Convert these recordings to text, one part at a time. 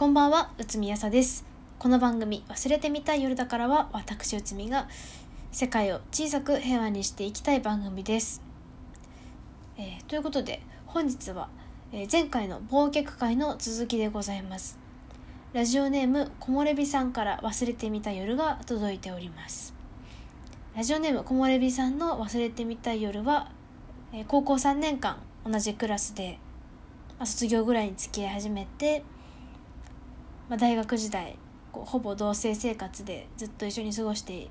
こんばんは、内海あさです。この番組、忘れてみたい夜だからは、私内海が世界を小さく平和にしていきたい番組です。えーということで、本日は、えー前回の忘却会の続きでございます。ラジオネーム、木漏れ日さんから忘れてみた夜が届いております。ラジオネーム、木漏れ日さんの忘れてみたい夜は、えー高校3年間同じクラスで、卒業ぐらいに付き合い始めて、まあ、大学時代こうほぼ同棲生活でずっと一緒に過ごして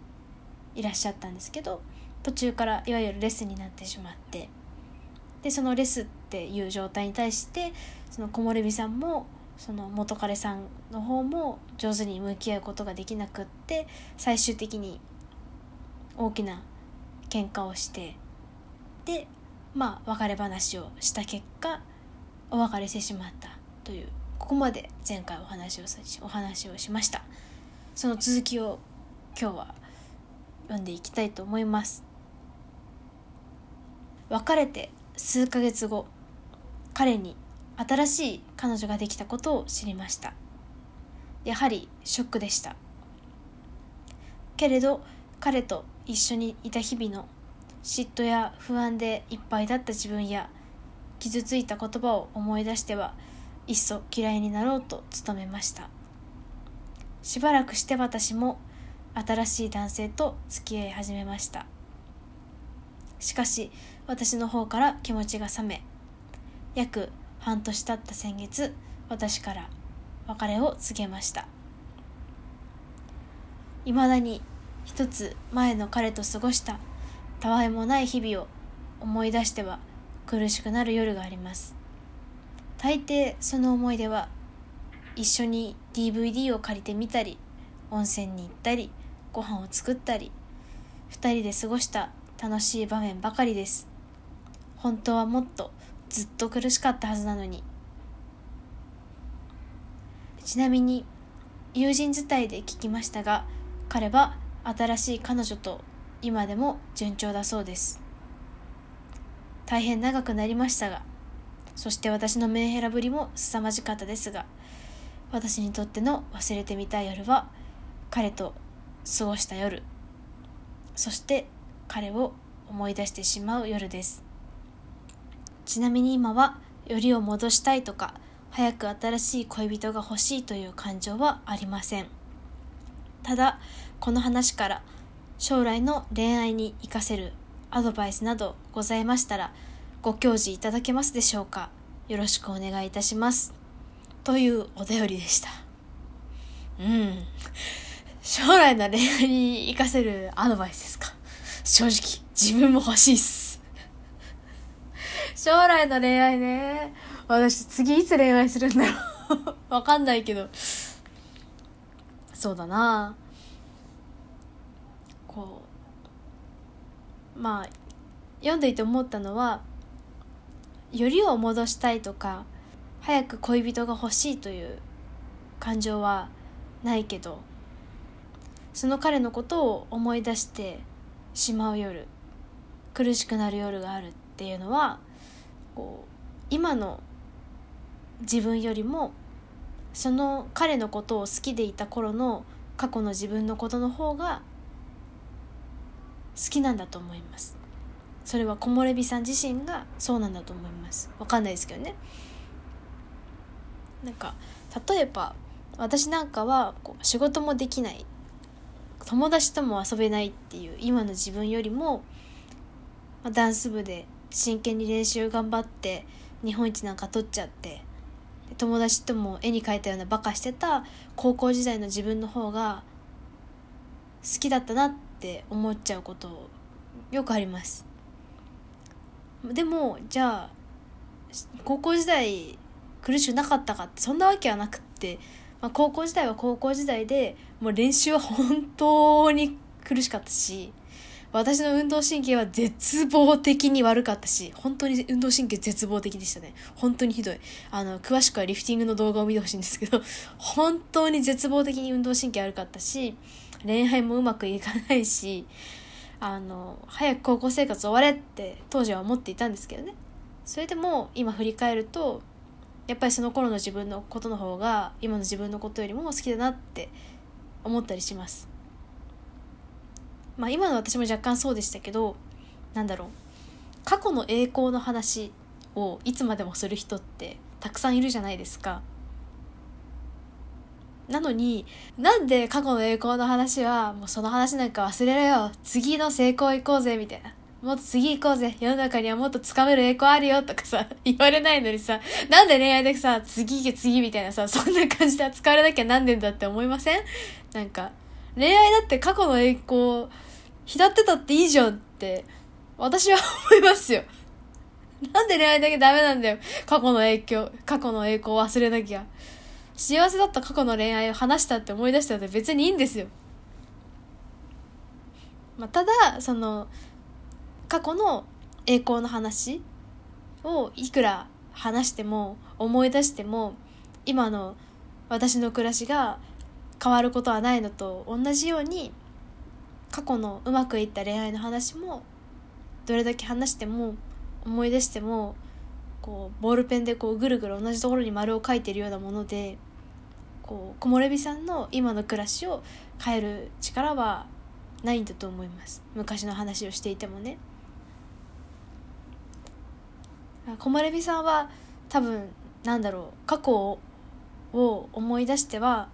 いらっしゃったんですけど途中からいわゆるレスになってしまってでそのレスっていう状態に対してその木漏れ日さんもその元彼さんの方も上手に向き合うことができなくって最終的に大きな喧嘩をしてでまあ別れ話をした結果お別れしてしまったというここまで前回お話をさお話をしました。その続きを今日は読んでいきたいと思います。別れて数ヶ月後彼に新しい彼女ができたことを知りました。やはりショックでした。けれど彼と一緒にいた日々の嫉妬や不安でいっぱいだった自分や傷ついた言葉を思い出してはいっそ嫌いになろうと努めました。しばらくして私も新しい男性と付き合い始めました。しかし私の方から気持ちが冷め約半年経った先月私から別れを告げました。いまだに一つ前の彼と過ごしたたわいもない日々を思い出しては苦しくなる夜があります。大抵その思い出は一緒に DVD を借りてみたり温泉に行ったりご飯を作ったり二人で過ごした楽しい場面ばかりです。本当はもっとずっと苦しかったはずなのに。ちなみに友人伝いで聞きましたが彼は新しい彼女と今でも順調だそうです。大変長くなりましたがそして私のメンヘラぶりも凄まじかったですが私にとっての忘れてみたい夜は彼と過ごした夜そして彼を思い出してしまう夜です。ちなみに今はよりを戻したいとか早く新しい恋人が欲しいという感情はありません。ただこの話から将来の恋愛に活かせるアドバイスなどございましたらご教示いただけますでしょうか？よろしくお願いいたします。というお便りでした。うん。将来の恋愛に活かせるアドバイスですか？正直自分も欲しいっす。将来の恋愛ね。私次いつ恋愛するんだろう？わかんないけど。そうだな。こうまあ読んでいて思ったのはよりを戻したいとか早く恋人が欲しいという感情はないけどその彼のことを思い出してしまう夜苦しくなる夜があるっていうのはこう今の自分よりもその彼のことを好きでいた頃の過去の自分のことの方が好きなんだと思います。それは木漏れ日さん自身がそうなんだと思います。わかんないですけどね。なんか例えば私なんかはこう仕事もできない。友達とも遊べないっていう今の自分よりも、まあ、ダンス部で真剣に練習頑張って日本一なんか取っちゃって友達とも絵に描いたようなバカしてた高校時代の自分の方が好きだったなって思っちゃうことよくあります。でもじゃあ高校時代苦しくなかったかってそんなわけはなくって、まあ、高校時代は高校時代でもう練習は本当に苦しかったし私の運動神経は絶望的に悪かったし本当に運動神経絶望的でしたね。本当にひどい。あの詳しくはリフティングの動画を見てほしいんですけど 本当に絶望的に運動神経悪かったし恋愛もうまくいかないしあの早く高校生活終われって当時は思っていたんですけどね。それでも今振り返るとやっぱりその頃の自分のことの方が今の自分のことよりも好きだなって思ったりします。まあ今の私も若干そうでしたけどなんだろう。過去の栄光の話をいつまでもする人ってたくさんいるじゃないですか。なのになんで過去の栄光の話はもうその話なんか忘れろよ次の成功行こうぜみたいなもっと次行こうぜ世の中にはもっと掴める栄光あるよとかさ、言われないのにさ、なんで恋愛でさ、次行け次みたいなさ、そんな感じで扱われなきゃなんでんだって思いません？なんか、恋愛だって過去の栄光、浸ってたっていいじゃんって、私は思いますよ。なんで恋愛だけダメなんだよ。過去の影響、過去の栄光忘れなきゃ。幸せだった過去の恋愛を話したって思い出したって別にいいんですよ。まあ、ただ、その、過去の栄光の話をいくら話しても思い出しても今の私の暮らしが変わることはないのと同じように過去のうまくいった恋愛の話もどれだけ話しても思い出してもこうボールペンでこうぐるぐる同じところに丸を書いてるようなものでこう木漏れ日さんの今の暮らしを変える力はないんだと思います昔の話をしていてもね。木漏れ日さんは多分なんだろう過去を思い出しては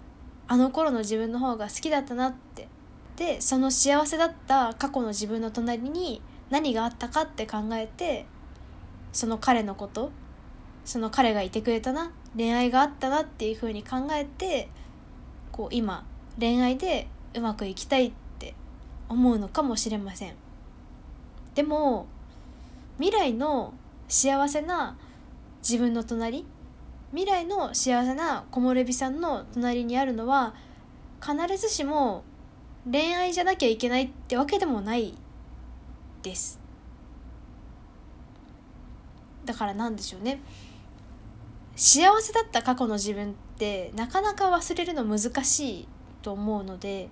あの頃の自分の方が好きだったなってでその幸せだった過去の自分の隣に何があったかって考えてその彼のことその彼がいてくれたな恋愛があったなっていうふうに考えてこう今恋愛でうまくいきたいって思うのかもしれません。でも未来の幸せな自分の隣未来の幸せな木漏れ日さんの隣にあるのは必ずしも恋愛じゃなきゃいけないってわけでもないです。だからなんでしょうね。幸せだった過去の自分ってなかなか忘れるの難しいと思うので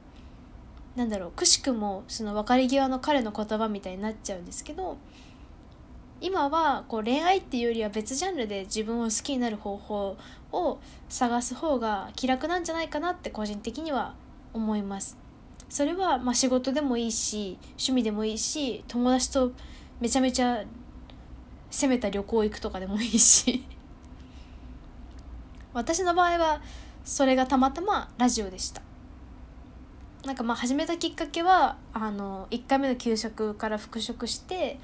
なんだろうくしくもその別れ際の彼の言葉みたいになっちゃうんですけど今はこう恋愛っていうよりは別ジャンルで自分を好きになる方法を探す方が気楽なんじゃないかなって個人的には思います。それはまあ仕事でもいいし趣味でもいいし友達とめちゃめちゃ攻めた旅行行くとかでもいいし私の場合はそれがたまたまラジオでした。なんかまあ始めたきっかけはあの1回目の給食から復職して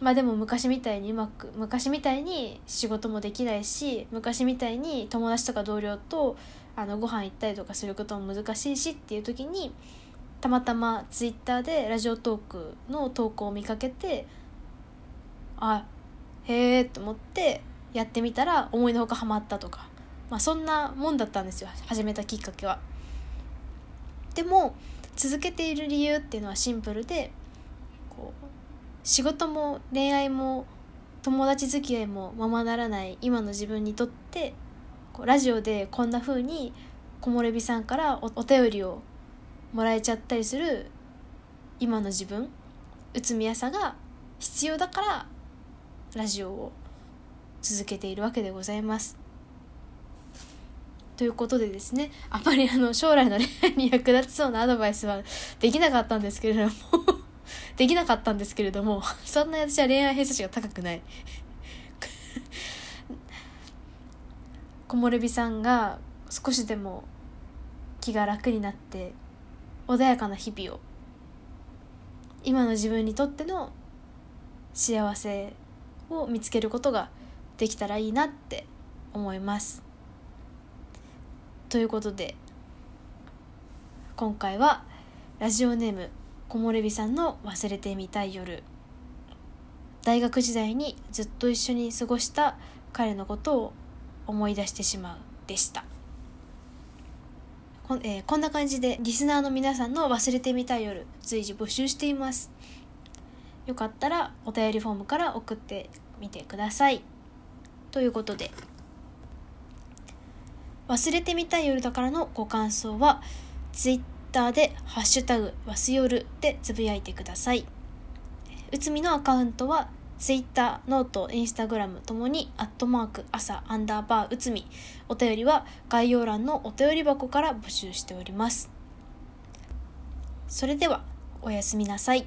まあでも昔みたいにうまく昔みたいに仕事もできないし昔みたいに友達とか同僚とあのご飯行ったりとかすることも難しいしっていう時にたまたまツイッターでラジオトークの投稿を見かけてあへえと思ってやってみたら思いのほかハマったとか、まあ、そんなもんだったんですよ始めたきっかけは。でも続けている理由っていうのはシンプルでこう仕事も恋愛も友達付き合いもままならない今の自分にとってこうラジオでこんな風に木漏れ日さんからお便りをもらえちゃったりする今の自分うつみやさが必要だからラジオを続けているわけでございます。ということでですねあまりあの将来の恋愛に役立ちそうなアドバイスはできなかったんですけれども できなかったんですけれども、そんな私は恋愛偏差値が高くない。木漏れ日さんが少しでも気が楽になって穏やかな日々を今の自分にとっての幸せを見つけることができたらいいなって思います。ということで今回はラジオネーム木漏れ日さんの忘れてみたい夜。大学時代にずっと一緒に過ごした彼のことを思い出してしまうでした。こ,、えー、こんな感じでリスナーの皆さんの忘れてみたい夜随時募集しています。よかったらお便りフォームから送ってみてください。ということで忘れてみたい夜だからのご感想は Twitter ターで「ハッシュタグわすよる」でつぶやいてください。うつみのアカウントは Twitter、ノート、インスタグラムともに、アットマーク、朝、アンダーバー、うつみ。お便りは概要欄のお便り箱から募集しております。それでは、おやすみなさい。